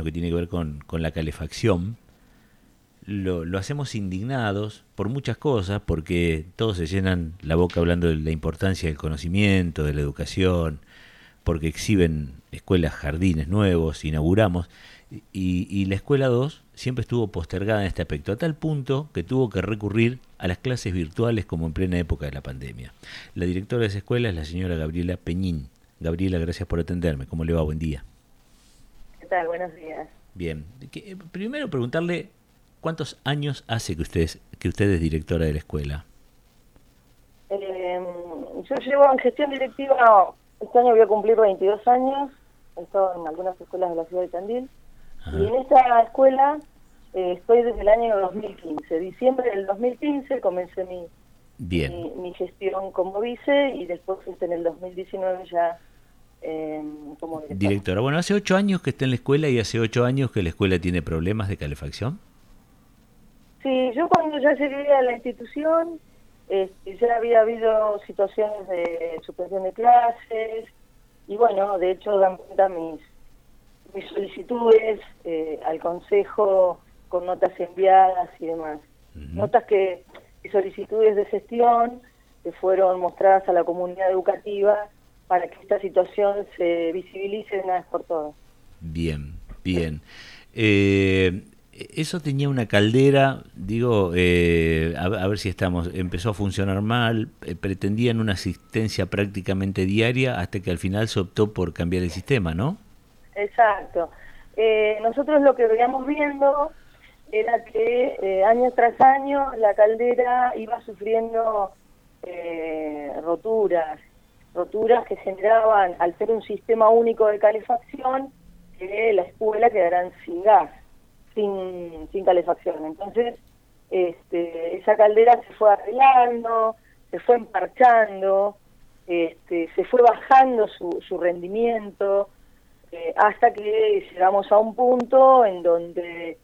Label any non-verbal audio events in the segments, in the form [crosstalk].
lo que tiene que ver con, con la calefacción, lo, lo, hacemos indignados por muchas cosas, porque todos se llenan la boca hablando de la importancia del conocimiento, de la educación, porque exhiben escuelas, jardines nuevos, inauguramos, y, y la escuela 2 siempre estuvo postergada en este aspecto, a tal punto que tuvo que recurrir a las clases virtuales como en plena época de la pandemia. La directora de esa escuela es la señora Gabriela Peñín. Gabriela, gracias por atenderme. ¿Cómo le va? Buen día. Buenos días. Bien. Primero preguntarle cuántos años hace que usted, que usted es directora de la escuela. Eh, yo llevo en gestión directiva, este año voy a cumplir 22 años, he estado en algunas escuelas de la ciudad de Tandil, y en esta escuela eh, estoy desde el año 2015. Diciembre del 2015 comencé mi, mi, gestión como vice y después en el 2019 ya eh, como directora. directora. Bueno, hace ocho años que está en la escuela y hace ocho años que la escuela tiene problemas de calefacción. Sí, yo cuando ya llegué a la institución este, ya había habido situaciones de suspensión de clases y bueno, de hecho dan cuenta mis, mis solicitudes eh, al consejo con notas enviadas y demás. Notas que, solicitudes de gestión que fueron mostradas a la comunidad educativa para que esta situación se visibilice de una vez por todas. Bien, bien. Eh, eso tenía una caldera, digo, eh, a, ver si estamos, empezó a funcionar mal, eh, pretendían una asistencia prácticamente diaria hasta que al final se optó por cambiar el sistema, ¿no? Exacto. nosotros lo que veíamos viendo era que eh, año tras año la caldera iba sufriendo eh, roturas, roturas que generaban, al ser un sistema único de calefacción, que la escuela quedaran sin gas, sin, sin calefacción. Entonces, este, esa caldera se fue arreglando, se fue emparchando, este, se fue bajando su, su rendimiento, eh, hasta que llegamos a un punto en donde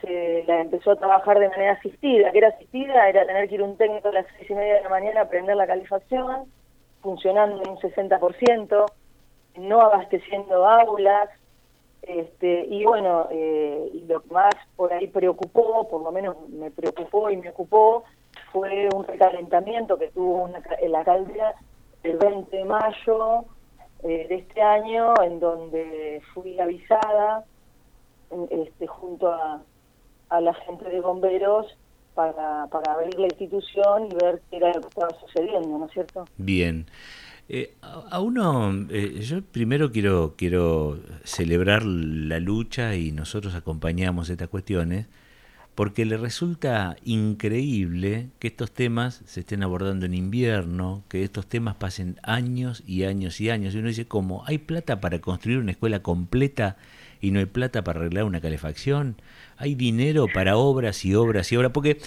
se la empezó a trabajar de manera asistida. que era asistida? Era tener que ir un técnico a las seis y media de la mañana a prender la calefacción, funcionando en un 60%, no abasteciendo aulas, este, y bueno, eh, lo que más por ahí preocupó, por lo menos me preocupó y me ocupó, fue un recalentamiento que tuvo una, en la caldera el 20 de mayo eh, de este año, en donde fui avisada este, junto a, a la gente de bomberos para, para abrir la institución y ver qué era lo que estaba sucediendo, ¿no es cierto? Bien. Eh, a uno, eh, yo primero quiero, quiero celebrar la lucha y nosotros acompañamos estas cuestiones porque le resulta increíble que estos temas se estén abordando en invierno, que estos temas pasen años y años y años. Y uno dice, ¿cómo? ¿Hay plata para construir una escuela completa y no hay plata para arreglar una calefacción? ¿Hay dinero para obras y obras y obras? Porque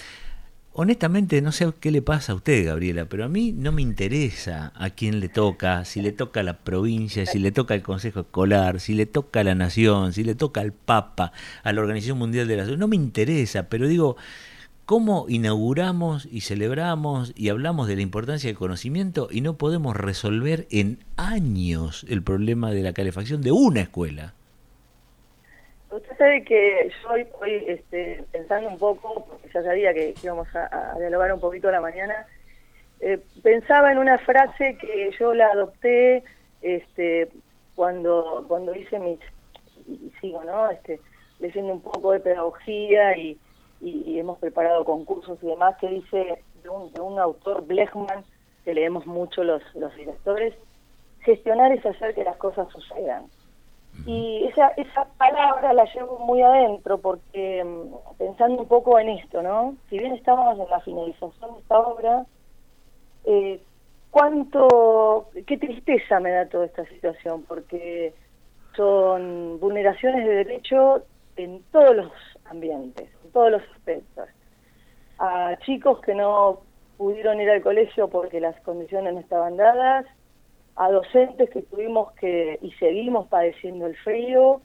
honestamente no sé qué le pasa a usted, Gabriela, pero a mí no me interesa a quién le toca, si le toca a la provincia, si le toca al Consejo Escolar, si le toca a la Nación, si le toca al Papa, a la Organización Mundial de la Salud, no me interesa, pero digo, ¿cómo inauguramos y celebramos y hablamos de la importancia del conocimiento y no podemos resolver en años el problema de la calefacción de una escuela? Usted sabe que yo hoy, este, pensando un poco, porque ya sabía que íbamos a, dialogar un poquito la mañana, eh, pensaba en una frase que yo la adopté este, cuando cuando hice mis, y sigo, ¿no? Este, leyendo un poco de pedagogía y, hemos preparado concursos y demás, que dice de un, de un autor, Blechman, que leemos mucho los, los directores, gestionar es hacer que las cosas sucedan. Y esa, esa palabra la llevo muy adentro porque mm, pensando un poco en esto, ¿no? Si bien estamos en la finalización de esta obra, eh, cuánto, qué tristeza me da toda esta situación porque son vulneraciones de derecho en todos los ambientes, en todos los aspectos. A chicos que no pudieron ir al colegio porque las condiciones no estaban dadas, a docentes que tuvimos que y seguimos padeciendo el frío,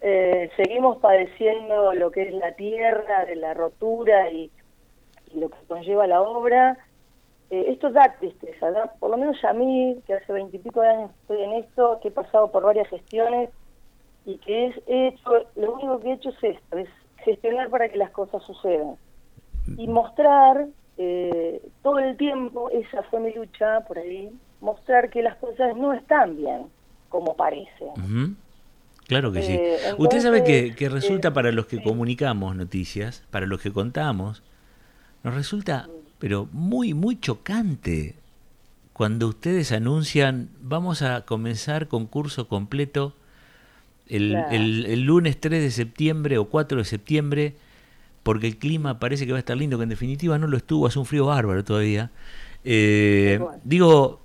eh, seguimos padeciendo lo que es la tierra, de la rotura y, lo que conlleva la obra. Eh, esto da tristeza, por lo menos a mí, que hace veintipico de años estoy en esto, que he pasado por varias gestiones, y que es hecho, lo único que he hecho es esto, es gestionar para que las cosas sucedan y mostrar eh, todo el tiempo, esa fue mi lucha por ahí, mostrar que las cosas no están bien como parece. Claro que sí. Eh, Usted sabe que, que resulta eh, para los que comunicamos noticias, para los que contamos, nos resulta, pero muy, muy chocante cuando ustedes anuncian, vamos a comenzar concurso completo el, el, lunes 3 de septiembre o 4 de septiembre, porque el clima parece que va a estar lindo, que en definitiva no lo estuvo, hace un frío bárbaro todavía. Eh, digo,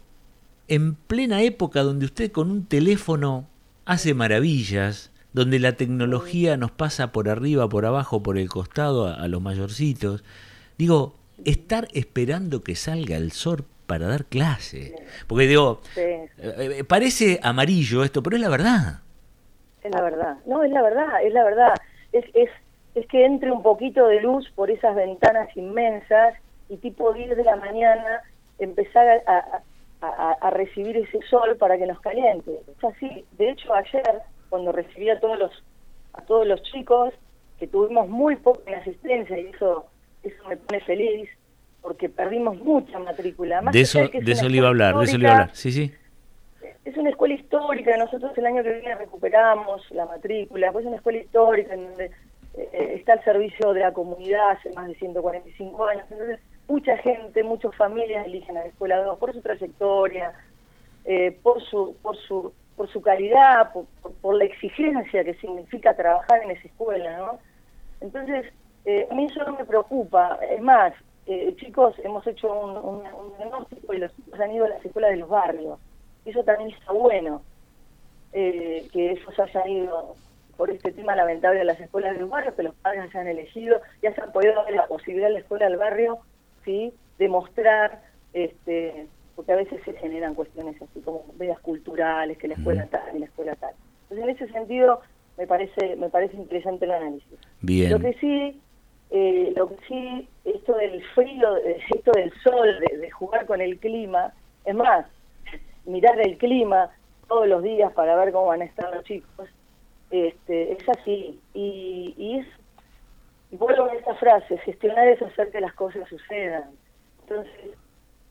en plena época donde usted con un teléfono hace maravillas, donde la tecnología nos pasa por arriba, por abajo, por el costado a, los mayorcitos, digo, estar esperando que salga el sol para dar clase. Porque digo, eh, eh, parece amarillo esto, pero es la verdad. Es la verdad. No, es la verdad, es la verdad. Es, es, es que entre un poquito de luz por esas ventanas inmensas y tipo 10 de la mañana empezar a, a, recibir ese sol para que nos caliente. Es así. De hecho, ayer, cuando recibí a todos los, a todos los chicos, que tuvimos muy poca asistencia y eso, eso me pone feliz, porque perdimos mucha matrícula. de eso, de eso le iba a hablar, de eso le iba a hablar, sí, sí. Es una escuela histórica, nosotros el año que viene recuperamos la matrícula, pues es una escuela histórica en donde eh, está el servicio de la comunidad hace más de 145 años, entonces mucha gente, muchas familias eligen a la Escuela 2 por su trayectoria, eh, por su por su por su calidad, por, la exigencia que significa trabajar en esa escuela, ¿no? Entonces, eh, a mí eso no me preocupa. Es más, eh, chicos, hemos hecho un, diagnóstico y los chicos han ido a las escuelas de los barrios. Eso también está bueno, que esos hayan ido por este tema lamentable de las escuelas de los barrios, que los padres hayan elegido, se han podido dar la posibilidad de la escuela del barrio ¿sí? demostrar, este, porque a veces se generan cuestiones así como vedas culturales, que la escuela tal y la escuela tal. Entonces, en ese sentido, me parece me parece interesante el análisis. Bien. Lo que sí, eh, lo que sí, esto del frío, esto del sol, de, jugar con el clima, es más, mirar el clima todos los días para ver cómo van a estar los chicos, este, es así. Y, y es y vuelvo a esta frase, gestionar es hacer que las cosas sucedan. Entonces,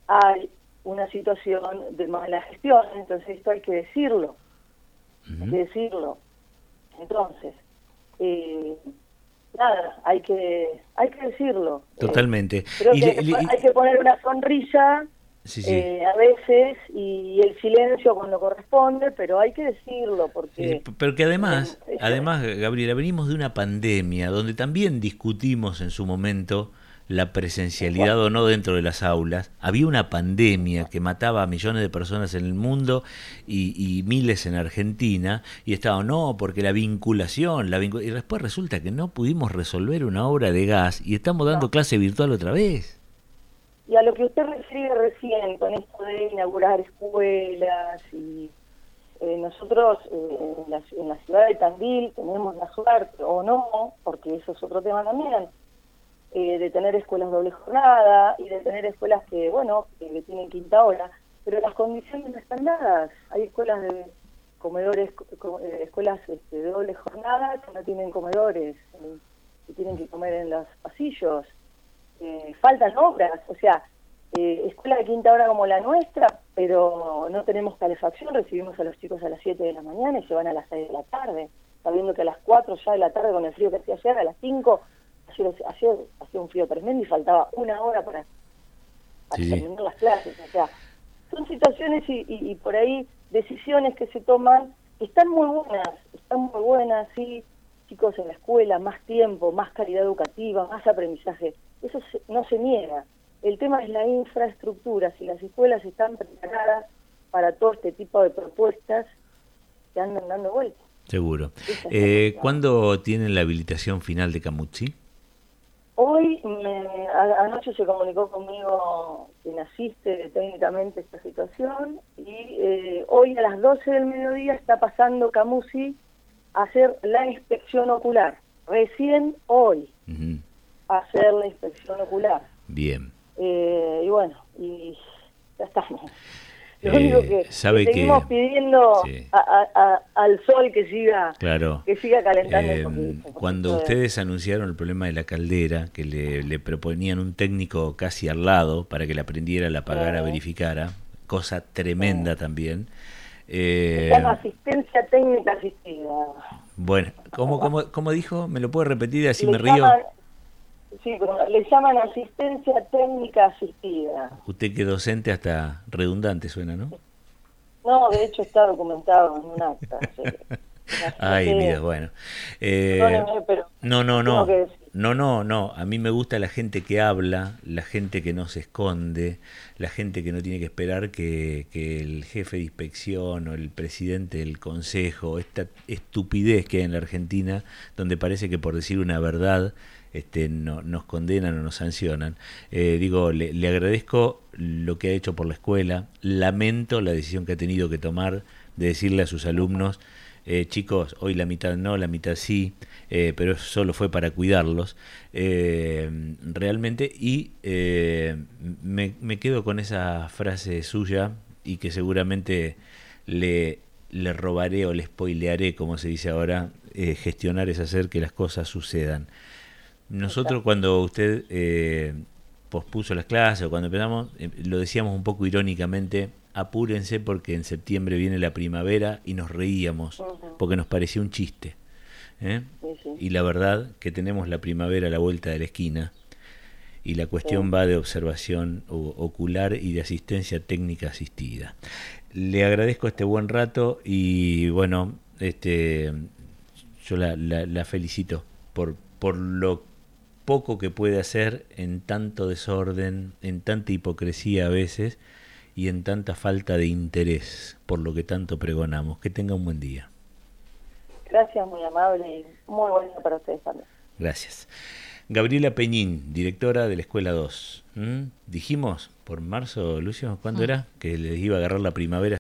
hay una situación de mala gestión, entonces esto hay que decirlo, hay que decirlo. Entonces, eh, nada, hay que hay que decirlo. Totalmente. hay que poner una sonrisa eh, a veces y el silencio cuando corresponde, pero hay que decirlo porque... pero que además, además, Gabriela, venimos de una pandemia donde también discutimos en su momento la presencialidad o no dentro de las aulas. Había una pandemia que mataba a millones de personas en el mundo y, miles en Argentina y estaba, no, porque la vinculación, la y después resulta que no pudimos resolver una obra de gas y estamos dando clase virtual otra vez. Y a lo que usted refiere recién con esto de inaugurar escuelas y eh, nosotros eh, en, la, en, la, ciudad de Tandil tenemos la suerte, o no, porque eso es otro tema también, eh, de tener escuelas doble jornada y de tener escuelas que, bueno, que tienen quinta hora, pero las condiciones no están dadas. Hay escuelas de comedores, escuelas este, de doble jornada que no tienen comedores, que tienen que comer en los pasillos eh, faltan obras, o sea, eh, escuela de quinta hora como la nuestra, pero no tenemos calefacción, recibimos a los chicos a las 7 de la mañana y se van a las 6 de la tarde, sabiendo que a las 4 ya de la tarde con el frío que hacía ayer, a las 5 hacía, hacía, un frío tremendo y faltaba una hora para, terminar las clases, o sea, son situaciones y, y, por ahí decisiones que se toman están muy buenas, están muy buenas, sí, chicos en la escuela, más tiempo, más calidad educativa, más aprendizaje eso no se niega. El tema es la infraestructura. Si las escuelas están preparadas para todo este tipo de propuestas que andan dando vueltas. Seguro. Eh, ¿Cuándo tienen la habilitación final de Camucci? Hoy, anoche se comunicó conmigo quien asiste técnicamente esta situación y eh, hoy a las 12 del mediodía está pasando Camusi a hacer la inspección ocular. Recién hoy hacer la inspección ocular. Bien. Eh, y bueno, y ya estamos. Lo único que, sabe seguimos pidiendo al sol que siga, claro, que siga calentando. Eh, cuando ustedes anunciaron el problema de la caldera, que le, proponían un técnico casi al lado para que la prendiera, la apagara, verificara, cosa tremenda también. Eh, Se llama asistencia técnica asistida. Bueno, ¿cómo, cómo, cómo dijo? ¿Me lo puede repetir así me río? Sí, le llaman asistencia técnica asistida. Usted que docente hasta redundante suena, ¿no? No, de hecho está documentado en un acta. [laughs] Ay, mira, bueno. Eh, no, no, no. No, no, no. A mí me gusta la gente que habla, la gente que no se esconde, la gente que no tiene que esperar que, que el jefe de inspección o el presidente del consejo, esta estupidez que hay en la Argentina, donde parece que por decir una verdad este, no, nos condenan o nos sancionan. Eh, digo, le, agradezco lo que ha hecho por la escuela, lamento la decisión que ha tenido que tomar de decirle a sus alumnos, eh, chicos, hoy la mitad no, la mitad sí, eh, pero solo fue para cuidarlos realmente y me, me, quedo con esa frase suya y que seguramente le, le robaré o le spoilearé, como se dice ahora, gestionar es hacer que las cosas sucedan. Nosotros cuando usted eh, pospuso las clases o cuando empezamos, eh, lo decíamos un poco irónicamente, apúrense porque en septiembre viene la primavera y nos reíamos porque nos parecía un chiste. ¿eh? Y la verdad que tenemos la primavera a la vuelta de la esquina y la cuestión va de observación ocular y de asistencia técnica asistida. Le agradezco este buen rato y bueno, este, yo la, la felicito por, por lo poco que puede hacer en tanto desorden, en tanta hipocresía a veces y en tanta falta de interés por lo que tanto pregonamos. Que tenga un buen día. Gracias, muy amable y muy bueno para ustedes también. Gracias. Gabriela Peñín, directora de la Escuela 2. ¿Mm? Dijimos por marzo, Lucio, ¿cuándo mm. era? Que les iba a agarrar la primavera